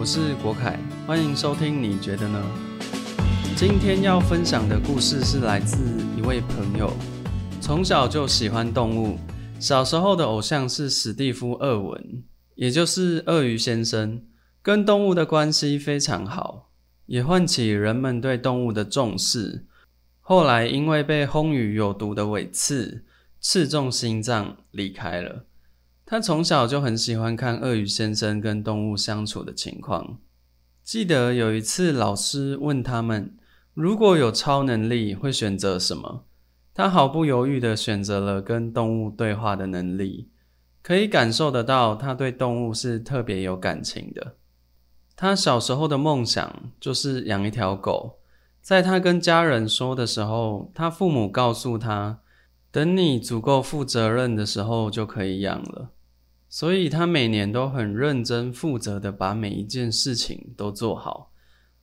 我是国凯，欢迎收听。你觉得呢？今天要分享的故事是来自一位朋友，从小就喜欢动物，小时候的偶像是史蒂夫·厄文，也就是鳄鱼先生，跟动物的关系非常好，也唤起人们对动物的重视。后来因为被轰于有毒的尾刺刺中心脏，离开了。他从小就很喜欢看鳄鱼先生跟动物相处的情况。记得有一次，老师问他们，如果有超能力，会选择什么？他毫不犹豫地选择了跟动物对话的能力。可以感受得到，他对动物是特别有感情的。他小时候的梦想就是养一条狗。在他跟家人说的时候，他父母告诉他，等你足够负责任的时候，就可以养了。所以他每年都很认真负责的把每一件事情都做好，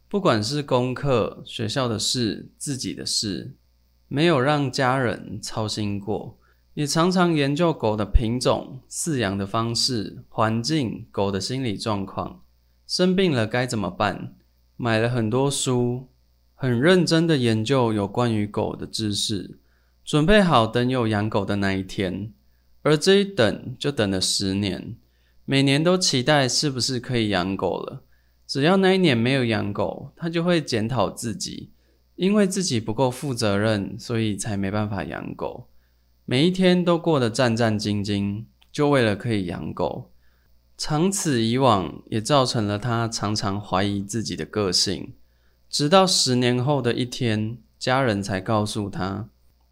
不管是功课、学校的事、自己的事，没有让家人操心过。也常常研究狗的品种、饲养的方式、环境、狗的心理状况，生病了该怎么办？买了很多书，很认真的研究有关于狗的知识，准备好等有养狗的那一天。而这一等就等了十年，每年都期待是不是可以养狗了。只要那一年没有养狗，他就会检讨自己，因为自己不够负责任，所以才没办法养狗。每一天都过得战战兢兢，就为了可以养狗。长此以往，也造成了他常常怀疑自己的个性。直到十年后的一天，家人才告诉他。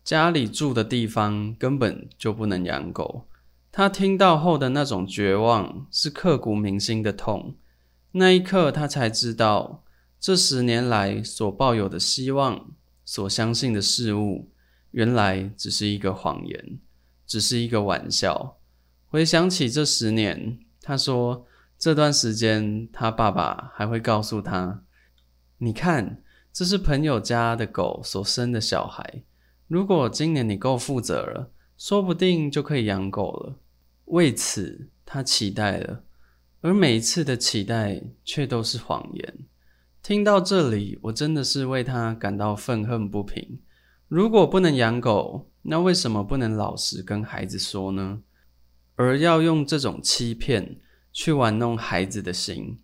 家里住的地方根本就不能养狗。他听到后的那种绝望是刻骨铭心的痛。那一刻，他才知道，这十年来所抱有的希望、所相信的事物，原来只是一个谎言，只是一个玩笑。回想起这十年，他说，这段时间他爸爸还会告诉他：“你看，这是朋友家的狗所生的小孩。”如果今年你够负责了，说不定就可以养狗了。为此，他期待了，而每一次的期待却都是谎言。听到这里，我真的是为他感到愤恨不平。如果不能养狗，那为什么不能老实跟孩子说呢？而要用这种欺骗去玩弄孩子的心？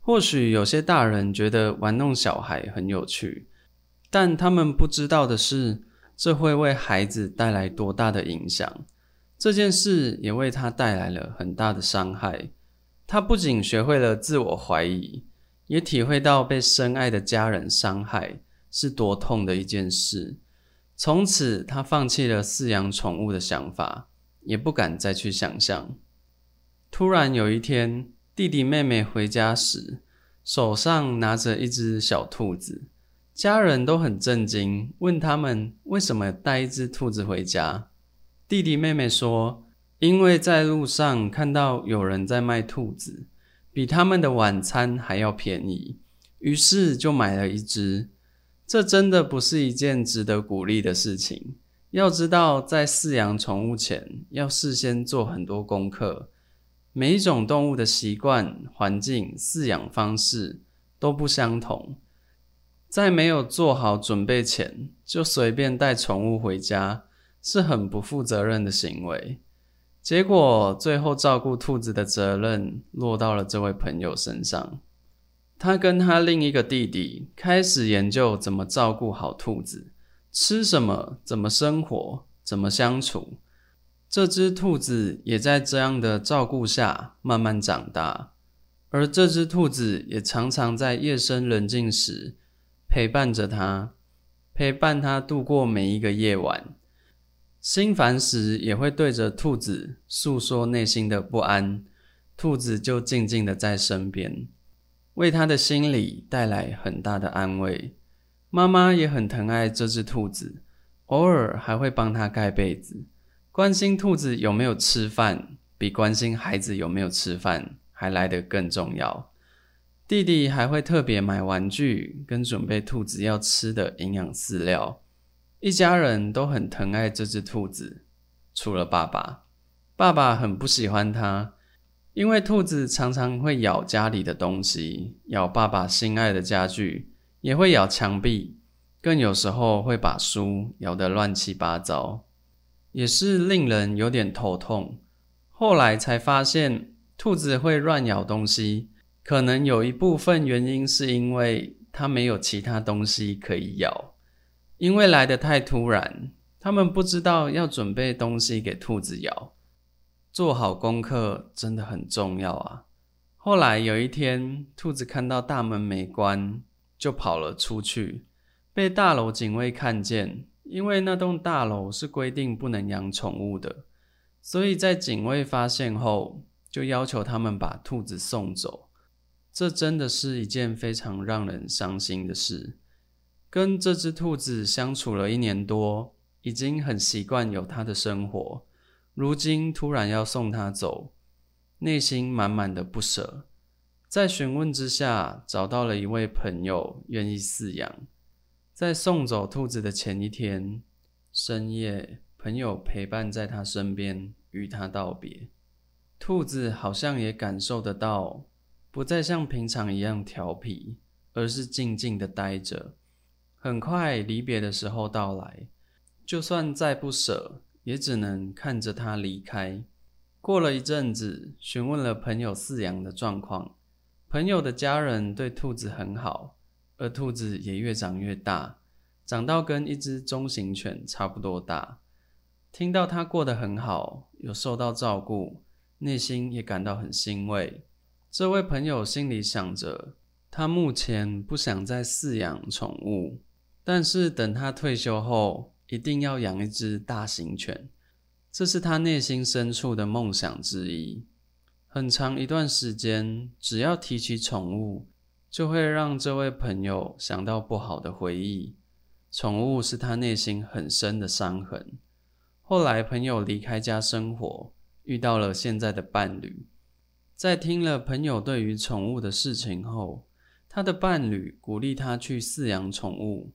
或许有些大人觉得玩弄小孩很有趣，但他们不知道的是。这会为孩子带来多大的影响？这件事也为他带来了很大的伤害。他不仅学会了自我怀疑，也体会到被深爱的家人伤害是多痛的一件事。从此，他放弃了饲养宠物的想法，也不敢再去想象。突然有一天，弟弟妹妹回家时，手上拿着一只小兔子。家人都很震惊，问他们为什么带一只兔子回家。弟弟妹妹说：“因为在路上看到有人在卖兔子，比他们的晚餐还要便宜，于是就买了一只。”这真的不是一件值得鼓励的事情。要知道，在饲养宠物前，要事先做很多功课，每一种动物的习惯、环境、饲养方式都不相同。在没有做好准备前就随便带宠物回家，是很不负责任的行为。结果最后照顾兔子的责任落到了这位朋友身上。他跟他另一个弟弟开始研究怎么照顾好兔子，吃什么，怎么生活，怎么相处。这只兔子也在这样的照顾下慢慢长大，而这只兔子也常常在夜深人静时。陪伴着他，陪伴他度过每一个夜晚。心烦时，也会对着兔子诉说内心的不安，兔子就静静的在身边，为他的心里带来很大的安慰。妈妈也很疼爱这只兔子，偶尔还会帮他盖被子，关心兔子有没有吃饭，比关心孩子有没有吃饭还来得更重要。弟弟还会特别买玩具，跟准备兔子要吃的营养饲料。一家人都很疼爱这只兔子，除了爸爸。爸爸很不喜欢它，因为兔子常常会咬家里的东西，咬爸爸心爱的家具，也会咬墙壁，更有时候会把书咬得乱七八糟，也是令人有点头痛。后来才发现，兔子会乱咬东西，可能有一部分原因是因为它没有其他东西可以咬，因为来得太突然，他们不知道要准备东西给兔子咬。做好功课真的很重要啊！后来有一天，兔子看到大门没关，就跑了出去，被大楼警卫看见。因为那栋大楼是规定不能养宠物的，所以在警卫发现后，就要求他们把兔子送走。这真的是一件非常让人伤心的事。跟这只兔子相处了一年多，已经很习惯有它的生活。如今突然要送它走，内心满满的不舍。在询问之下，找到了一位朋友愿意饲养。在送走兔子的前一天深夜，朋友陪伴在他身边，与他道别。兔子好像也感受得到，不再像平常一样调皮，而是静静的待着。很快，离别的时候到来，就算再不舍。也只能看着它离开。过了一阵子，询问了朋友饲养的状况，朋友的家人对兔子很好，而兔子也越长越大，长到跟一只中型犬差不多大。听到它过得很好，有受到照顾，内心也感到很欣慰。这位朋友心里想着，他目前不想再饲养宠物，但是等他退休后。一定要养一只大型犬，这是他内心深处的梦想之一。很长一段时间，只要提起宠物，就会让这位朋友想到不好的回忆。宠物是他内心很深的伤痕。后来，朋友离开家生活，遇到了现在的伴侣。在听了朋友对于宠物的事情后，他的伴侣鼓励他去饲养宠物。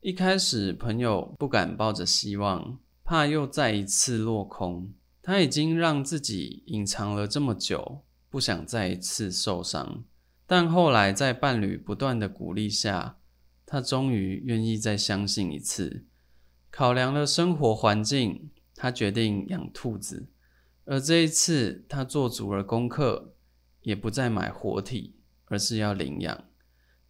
一开始，朋友不敢抱着希望，怕又再一次落空。他已经让自己隐藏了这么久，不想再一次受伤。但后来，在伴侣不断的鼓励下，他终于愿意再相信一次。考量了生活环境，他决定养兔子。而这一次，他做足了功课，也不再买活体，而是要领养。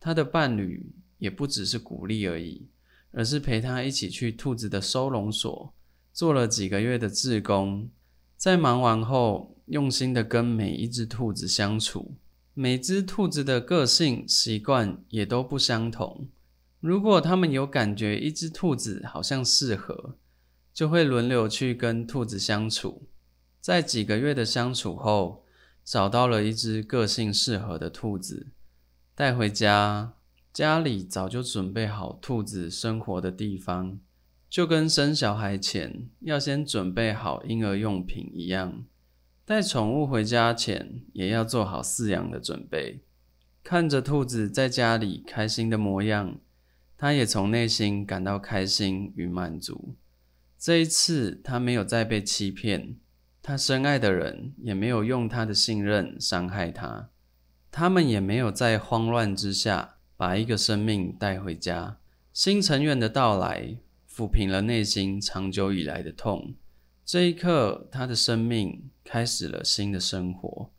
他的伴侣也不只是鼓励而已。而是陪他一起去兔子的收容所做了几个月的志工，在忙完后，用心的跟每一只兔子相处。每只兔子的个性习惯也都不相同。如果他们有感觉一只兔子好像适合，就会轮流去跟兔子相处。在几个月的相处后，找到了一只个性适合的兔子，带回家。家里早就准备好兔子生活的地方，就跟生小孩前要先准备好婴儿用品一样。带宠物回家前也要做好饲养的准备。看着兔子在家里开心的模样，他也从内心感到开心与满足。这一次，他没有再被欺骗，他深爱的人也没有用他的信任伤害他，他们也没有在慌乱之下。把一个生命带回家，新成员的到来抚平了内心长久以来的痛。这一刻，他的生命开始了新的生活。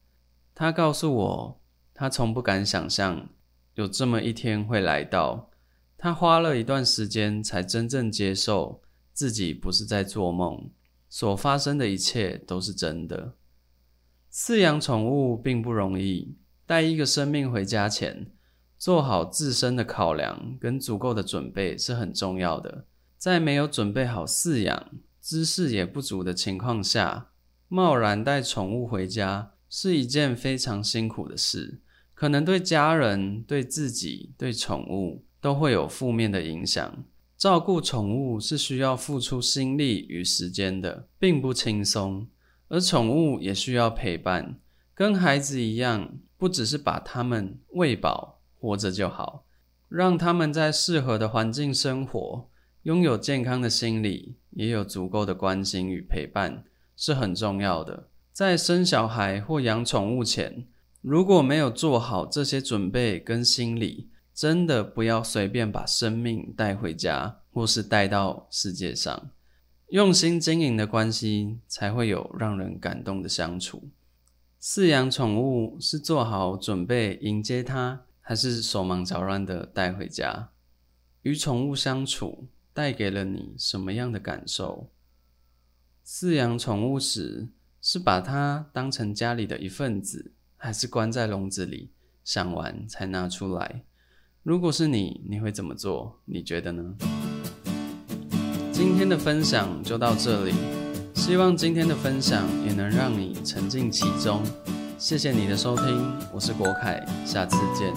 他告诉我，他从不敢想象有这么一天会来到。他花了一段时间才真正接受自己不是在做梦，所发生的一切都是真的。饲养宠物并不容易，带一个生命回家前。做好自身的考量跟足够的准备是很重要的。在没有准备好饲养、知识也不足的情况下，贸然带宠物回家是一件非常辛苦的事，可能对家人、对自己、对宠物都会有负面的影响。照顾宠物是需要付出心力与时间的，并不轻松。而宠物也需要陪伴，跟孩子一样，不只是把它们喂饱。活着就好，让他们在适合的环境生活，拥有健康的心理，也有足够的关心与陪伴，是很重要的。在生小孩或养宠物前，如果没有做好这些准备跟心理，真的不要随便把生命带回家，或是带到世界上。用心经营的关系，才会有让人感动的相处。饲养宠物是做好准备迎接它，还是手忙脚乱的带回家？与宠物相处带给了你什么样的感受？饲养宠物时，是把它当成家里的一份子，还是关在笼子里，想完才拿出来？如果是你，你会怎么做？你觉得呢？今天的分享就到这里，希望今天的分享也能让你沉浸其中。谢谢你的收听，我是国凯，下次见。